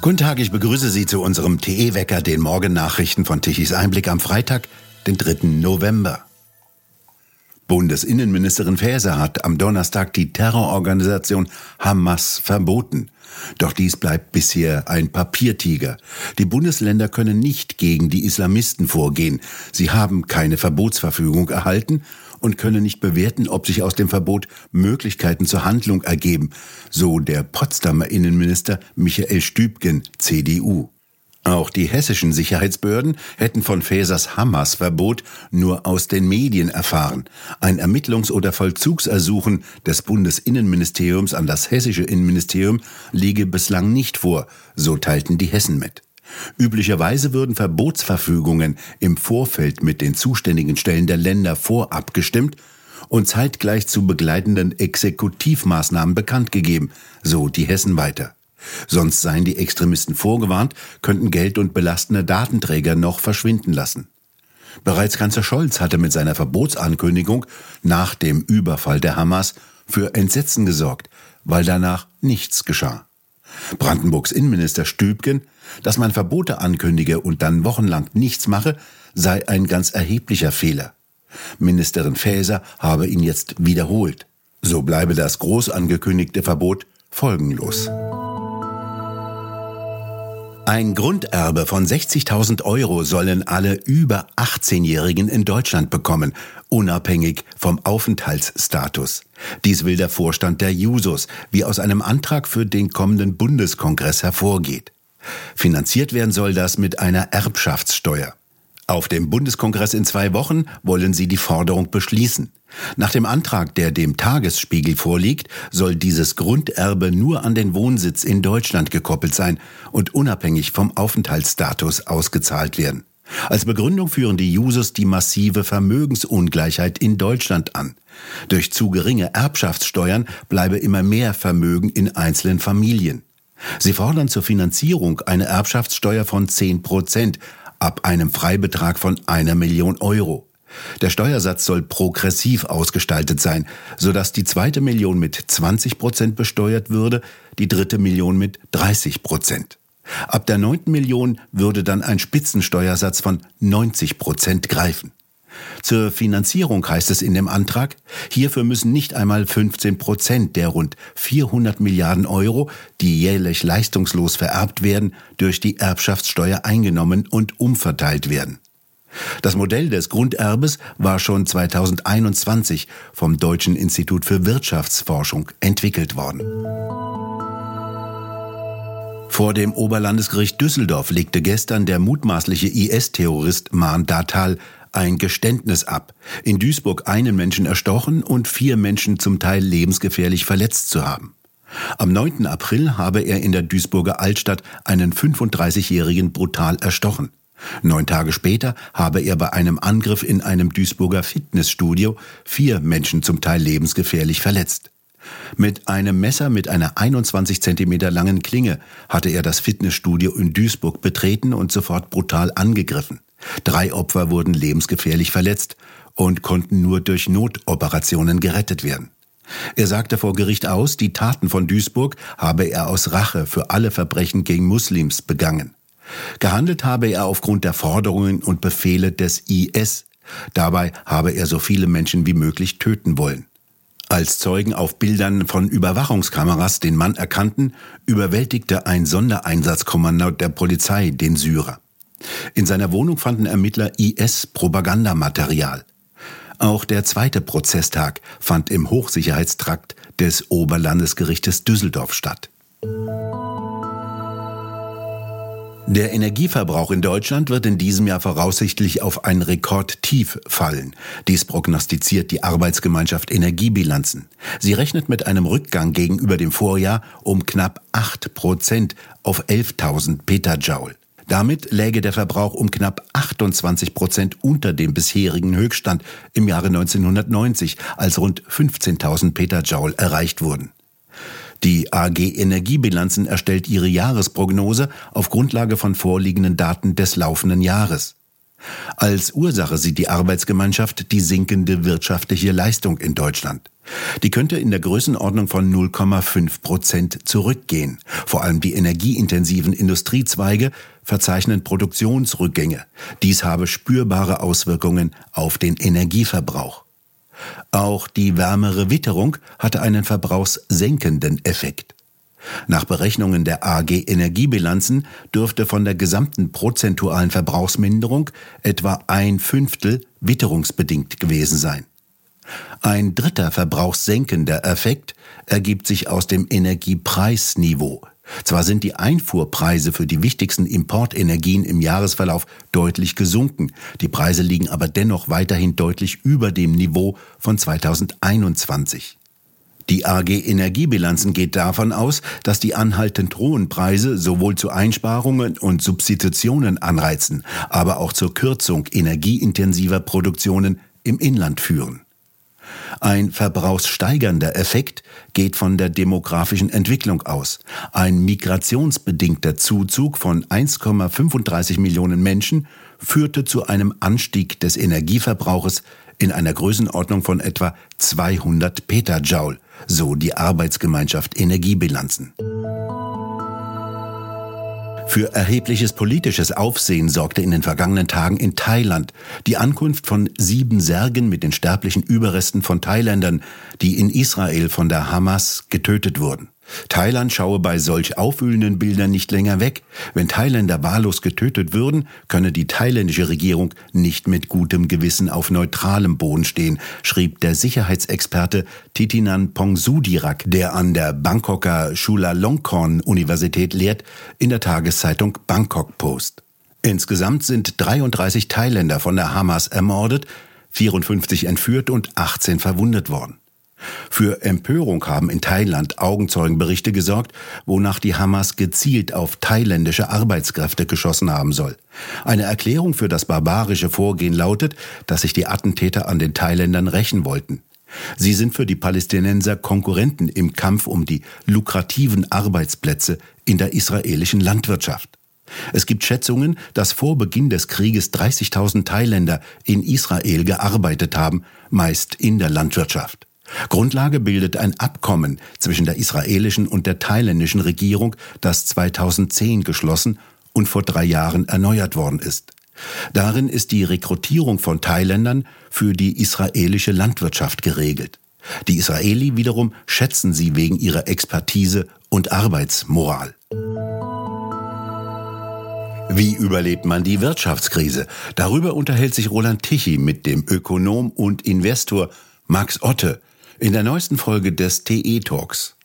Guten Tag, ich begrüße Sie zu unserem TE-Wecker, den Morgennachrichten von Tichys Einblick am Freitag, den 3. November. Bundesinnenministerin Faeser hat am Donnerstag die Terrororganisation Hamas verboten. Doch dies bleibt bisher ein Papiertiger. Die Bundesländer können nicht gegen die Islamisten vorgehen. Sie haben keine Verbotsverfügung erhalten und können nicht bewerten, ob sich aus dem Verbot Möglichkeiten zur Handlung ergeben, so der Potsdamer Innenminister Michael Stübgen, CDU. Auch die hessischen Sicherheitsbehörden hätten von Faesers Hamas-Verbot nur aus den Medien erfahren. Ein Ermittlungs- oder Vollzugsersuchen des Bundesinnenministeriums an das hessische Innenministerium liege bislang nicht vor, so teilten die Hessen mit. Üblicherweise würden Verbotsverfügungen im Vorfeld mit den zuständigen Stellen der Länder vorab gestimmt und zeitgleich zu begleitenden Exekutivmaßnahmen bekannt gegeben, so die Hessen weiter. Sonst seien die Extremisten vorgewarnt, könnten Geld und belastende Datenträger noch verschwinden lassen. Bereits Kanzler Scholz hatte mit seiner Verbotsankündigung nach dem Überfall der Hamas für Entsetzen gesorgt, weil danach nichts geschah. Brandenburgs Innenminister Stübgen, dass man Verbote ankündige und dann wochenlang nichts mache, sei ein ganz erheblicher Fehler. Ministerin Faeser habe ihn jetzt wiederholt. So bleibe das groß angekündigte Verbot folgenlos. Ein Grunderbe von 60.000 Euro sollen alle über 18-Jährigen in Deutschland bekommen, unabhängig vom Aufenthaltsstatus. Dies will der Vorstand der Jusos, wie aus einem Antrag für den kommenden Bundeskongress hervorgeht. Finanziert werden soll das mit einer Erbschaftssteuer. Auf dem Bundeskongress in zwei Wochen wollen sie die Forderung beschließen. Nach dem Antrag, der dem Tagesspiegel vorliegt, soll dieses Grunderbe nur an den Wohnsitz in Deutschland gekoppelt sein und unabhängig vom Aufenthaltsstatus ausgezahlt werden. Als Begründung führen die Jusos die massive Vermögensungleichheit in Deutschland an. Durch zu geringe Erbschaftssteuern bleibe immer mehr Vermögen in einzelnen Familien. Sie fordern zur Finanzierung eine Erbschaftssteuer von 10 Prozent, ab einem Freibetrag von einer Million Euro. Der Steuersatz soll progressiv ausgestaltet sein, sodass die zweite Million mit 20 Prozent besteuert würde, die dritte Million mit 30 Prozent. Ab der neunten Million würde dann ein Spitzensteuersatz von 90 Prozent greifen. Zur Finanzierung heißt es in dem Antrag, hierfür müssen nicht einmal 15 Prozent der rund 400 Milliarden Euro, die jährlich leistungslos vererbt werden, durch die Erbschaftssteuer eingenommen und umverteilt werden. Das Modell des Grunderbes war schon 2021 vom Deutschen Institut für Wirtschaftsforschung entwickelt worden. Vor dem Oberlandesgericht Düsseldorf legte gestern der mutmaßliche IS-Terrorist Mahn Datal ein Geständnis ab, in Duisburg einen Menschen erstochen und vier Menschen zum Teil lebensgefährlich verletzt zu haben. Am 9. April habe er in der Duisburger Altstadt einen 35-Jährigen brutal erstochen. Neun Tage später habe er bei einem Angriff in einem Duisburger Fitnessstudio vier Menschen zum Teil lebensgefährlich verletzt. Mit einem Messer mit einer 21 Zentimeter langen Klinge hatte er das Fitnessstudio in Duisburg betreten und sofort brutal angegriffen. Drei Opfer wurden lebensgefährlich verletzt und konnten nur durch Notoperationen gerettet werden. Er sagte vor Gericht aus, die Taten von Duisburg habe er aus Rache für alle Verbrechen gegen Muslims begangen. Gehandelt habe er aufgrund der Forderungen und Befehle des IS. Dabei habe er so viele Menschen wie möglich töten wollen. Als Zeugen auf Bildern von Überwachungskameras den Mann erkannten, überwältigte ein Sondereinsatzkommando der Polizei den Syrer. In seiner Wohnung fanden Ermittler IS-Propagandamaterial. Auch der zweite Prozesstag fand im Hochsicherheitstrakt des Oberlandesgerichtes Düsseldorf statt. Der Energieverbrauch in Deutschland wird in diesem Jahr voraussichtlich auf ein Rekordtief fallen. Dies prognostiziert die Arbeitsgemeinschaft Energiebilanzen. Sie rechnet mit einem Rückgang gegenüber dem Vorjahr um knapp 8 Prozent auf 11.000 Petajoule. Damit läge der Verbrauch um knapp 28 Prozent unter dem bisherigen Höchststand im Jahre 1990, als rund 15.000 Petajoule erreicht wurden. Die AG Energiebilanzen erstellt ihre Jahresprognose auf Grundlage von vorliegenden Daten des laufenden Jahres. Als Ursache sieht die Arbeitsgemeinschaft die sinkende wirtschaftliche Leistung in Deutschland. Die könnte in der Größenordnung von 0,5 Prozent zurückgehen. Vor allem die energieintensiven Industriezweige verzeichnen Produktionsrückgänge. Dies habe spürbare Auswirkungen auf den Energieverbrauch. Auch die wärmere Witterung hatte einen verbrauchssenkenden Effekt. Nach Berechnungen der AG Energiebilanzen dürfte von der gesamten prozentualen Verbrauchsminderung etwa ein Fünftel witterungsbedingt gewesen sein. Ein dritter verbrauchssenkender Effekt ergibt sich aus dem Energiepreisniveau. Zwar sind die Einfuhrpreise für die wichtigsten Importenergien im Jahresverlauf deutlich gesunken, die Preise liegen aber dennoch weiterhin deutlich über dem Niveau von 2021. Die AG Energiebilanzen geht davon aus, dass die anhaltend hohen Preise sowohl zu Einsparungen und Substitutionen anreizen, aber auch zur Kürzung energieintensiver Produktionen im Inland führen. Ein verbrauchssteigernder Effekt geht von der demografischen Entwicklung aus. Ein migrationsbedingter Zuzug von 1,35 Millionen Menschen führte zu einem Anstieg des Energieverbrauches in einer Größenordnung von etwa 200 Petajoule, so die Arbeitsgemeinschaft Energiebilanzen. Für erhebliches politisches Aufsehen sorgte in den vergangenen Tagen in Thailand die Ankunft von sieben Särgen mit den sterblichen Überresten von Thailändern, die in Israel von der Hamas getötet wurden. Thailand schaue bei solch aufwühlenden Bildern nicht länger weg. Wenn Thailänder wahllos getötet würden, könne die thailändische Regierung nicht mit gutem Gewissen auf neutralem Boden stehen, schrieb der Sicherheitsexperte Titinan Pongsudirak, der an der Bangkoker Chulalongkorn Universität lehrt, in der Tageszeitung Bangkok Post. Insgesamt sind 33 Thailänder von der Hamas ermordet, 54 entführt und 18 verwundet worden. Für Empörung haben in Thailand Augenzeugenberichte gesorgt, wonach die Hamas gezielt auf thailändische Arbeitskräfte geschossen haben soll. Eine Erklärung für das barbarische Vorgehen lautet, dass sich die Attentäter an den Thailändern rächen wollten. Sie sind für die Palästinenser Konkurrenten im Kampf um die lukrativen Arbeitsplätze in der israelischen Landwirtschaft. Es gibt Schätzungen, dass vor Beginn des Krieges 30.000 Thailänder in Israel gearbeitet haben, meist in der Landwirtschaft. Grundlage bildet ein Abkommen zwischen der israelischen und der thailändischen Regierung, das 2010 geschlossen und vor drei Jahren erneuert worden ist. Darin ist die Rekrutierung von Thailändern für die israelische Landwirtschaft geregelt. Die Israeli wiederum schätzen sie wegen ihrer Expertise und Arbeitsmoral. Wie überlebt man die Wirtschaftskrise? Darüber unterhält sich Roland Tichy mit dem Ökonom und Investor Max Otte in der neuesten Folge des TE Talks.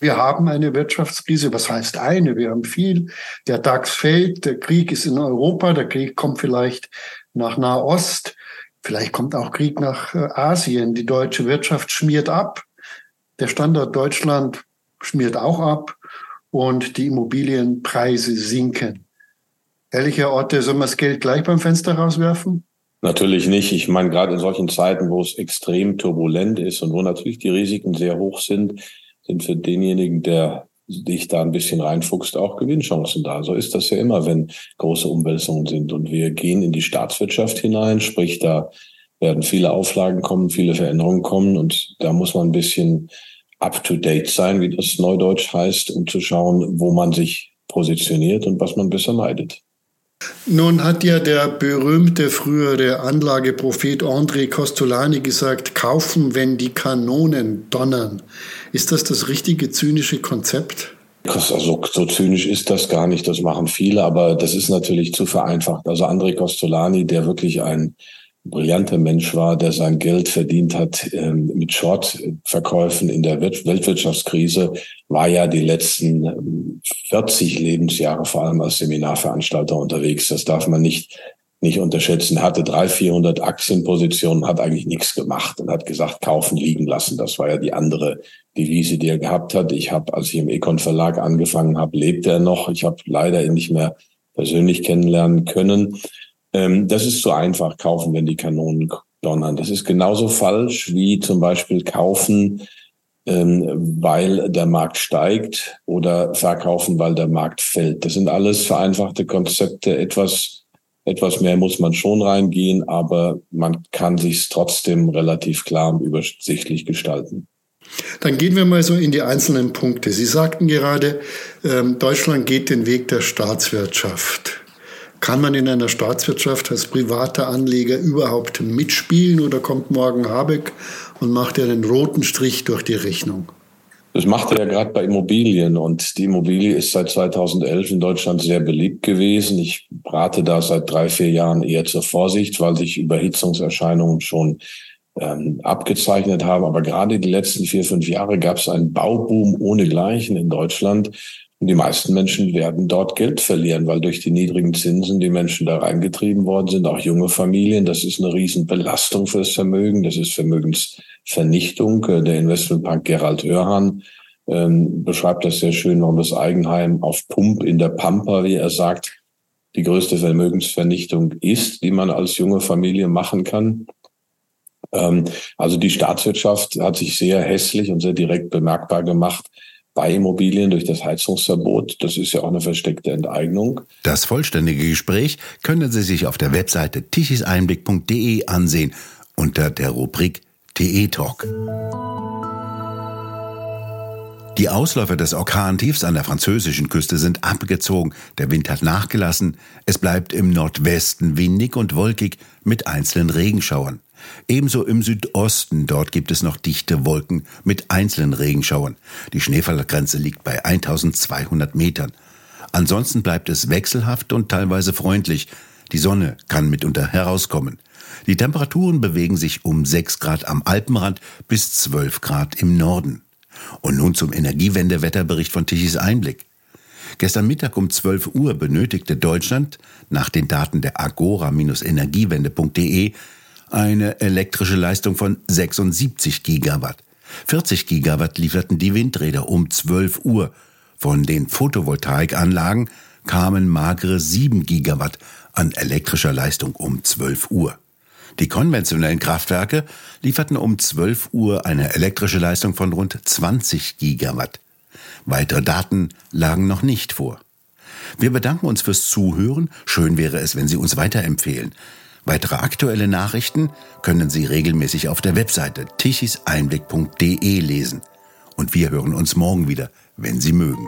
Wir haben eine Wirtschaftskrise. Was heißt eine? Wir haben viel. Der DAX fällt. Der Krieg ist in Europa. Der Krieg kommt vielleicht nach Nahost. Vielleicht kommt auch Krieg nach äh, Asien. Die deutsche Wirtschaft schmiert ab. Der Standort Deutschland schmiert auch ab. Und die Immobilienpreise sinken. Ehrliche Orte, sollen wir das Geld gleich beim Fenster rauswerfen? Natürlich nicht. Ich meine, gerade in solchen Zeiten, wo es extrem turbulent ist und wo natürlich die Risiken sehr hoch sind, sind für denjenigen, der dich da ein bisschen reinfuchst, auch Gewinnchancen da. So ist das ja immer, wenn große Umwälzungen sind. Und wir gehen in die Staatswirtschaft hinein, sprich, da werden viele Auflagen kommen, viele Veränderungen kommen und da muss man ein bisschen up-to-date sein, wie das Neudeutsch heißt, um zu schauen, wo man sich positioniert und was man besser meidet. Nun hat ja der berühmte frühere Anlageprophet André Costolani gesagt, kaufen, wenn die Kanonen donnern. Ist das das richtige zynische Konzept? Also so zynisch ist das gar nicht, das machen viele, aber das ist natürlich zu vereinfacht. Also André Costolani, der wirklich ein brillanter Mensch war, der sein Geld verdient hat ähm, mit Short-Verkäufen in der Weltwirtschaftskrise, war ja die letzten 40 ähm, Lebensjahre vor allem als Seminarveranstalter unterwegs. Das darf man nicht nicht unterschätzen, hatte drei, 400 Aktienpositionen, hat eigentlich nichts gemacht und hat gesagt, kaufen, liegen lassen. Das war ja die andere Devise, die er gehabt hat. Ich habe, als ich im Econ Verlag angefangen habe, lebte er noch. Ich habe leider ihn nicht mehr persönlich kennenlernen können. Ähm, das ist so einfach, kaufen, wenn die Kanonen donnern. Das ist genauso falsch wie zum Beispiel kaufen, ähm, weil der Markt steigt oder verkaufen, weil der Markt fällt. Das sind alles vereinfachte Konzepte, etwas Etwas mehr muss man schon reingehen, aber man kann sich trotzdem relativ klar und übersichtlich gestalten. Dann gehen wir mal so in die einzelnen Punkte. Sie sagten gerade, ähm, Deutschland geht den Weg der Staatswirtschaft. Kann man in einer Staatswirtschaft als privater Anleger überhaupt mitspielen oder kommt morgen Habeck und macht ja den roten Strich durch die Rechnung? Das macht er ja gerade bei Immobilien und die Immobilie ist seit 2011 in Deutschland sehr beliebt gewesen. Ich rate da seit drei, vier Jahren eher zur Vorsicht, weil sich Überhitzungserscheinungen schon ähm, abgezeichnet haben. Aber gerade die letzten vier, fünf Jahre gab es einen Bauboom ohnegleichen in Deutschland. Und die meisten Menschen werden dort Geld verlieren, weil durch die niedrigen Zinsen die Menschen da reingetrieben worden sind, auch junge Familien. Das ist eine Riesenbelastung fürs Vermögen. Das ist Vermögensvernichtung. Äh, der Investmentbank Gerald Hörhan ähm, beschreibt das sehr schön, warum das Eigenheim auf Pump in der Pampa, wie er sagt, die größte Vermögensvernichtung ist, die man als junge Familie machen kann. Ähm, also die Staatswirtschaft hat sich sehr hässlich und sehr direkt bemerkbar gemacht bei Immobilien durch das Heizungsverbot. Das ist ja auch eine versteckte Enteignung. Das vollständige Gespräch können Sie sich auf der Webseite tichiseinblick.de ansehen unter der Rubrik TE Talk. Die Ausläufer des Orkantiefs an der französischen Küste sind abgezogen, der Wind hat nachgelassen, es bleibt im Nordwesten windig und wolkig mit einzelnen Regenschauern. Ebenso im Südosten, dort gibt es noch dichte Wolken mit einzelnen Regenschauern. Die Schneefallgrenze liegt bei 1200 Metern. Ansonsten bleibt es wechselhaft und teilweise freundlich. Die Sonne kann mitunter herauskommen. Die Temperaturen bewegen sich um 6 Grad am Alpenrand bis 12 Grad im Norden. Und nun zum Energiewendewetterbericht von Tichys Einblick. Gestern Mittag um 12 Uhr benötigte Deutschland nach den Daten der agora-energiewende.de eine elektrische Leistung von 76 Gigawatt. 40 Gigawatt lieferten die Windräder um 12 Uhr. Von den Photovoltaikanlagen kamen magere 7 Gigawatt an elektrischer Leistung um 12 Uhr. Die konventionellen Kraftwerke lieferten um 12 Uhr eine elektrische Leistung von rund 20 Gigawatt. Weitere Daten lagen noch nicht vor. Wir bedanken uns fürs Zuhören. Schön wäre es, wenn Sie uns weiterempfehlen. Weitere aktuelle Nachrichten können Sie regelmäßig auf der Webseite tichiseinblick.de lesen. Und wir hören uns morgen wieder, wenn Sie mögen.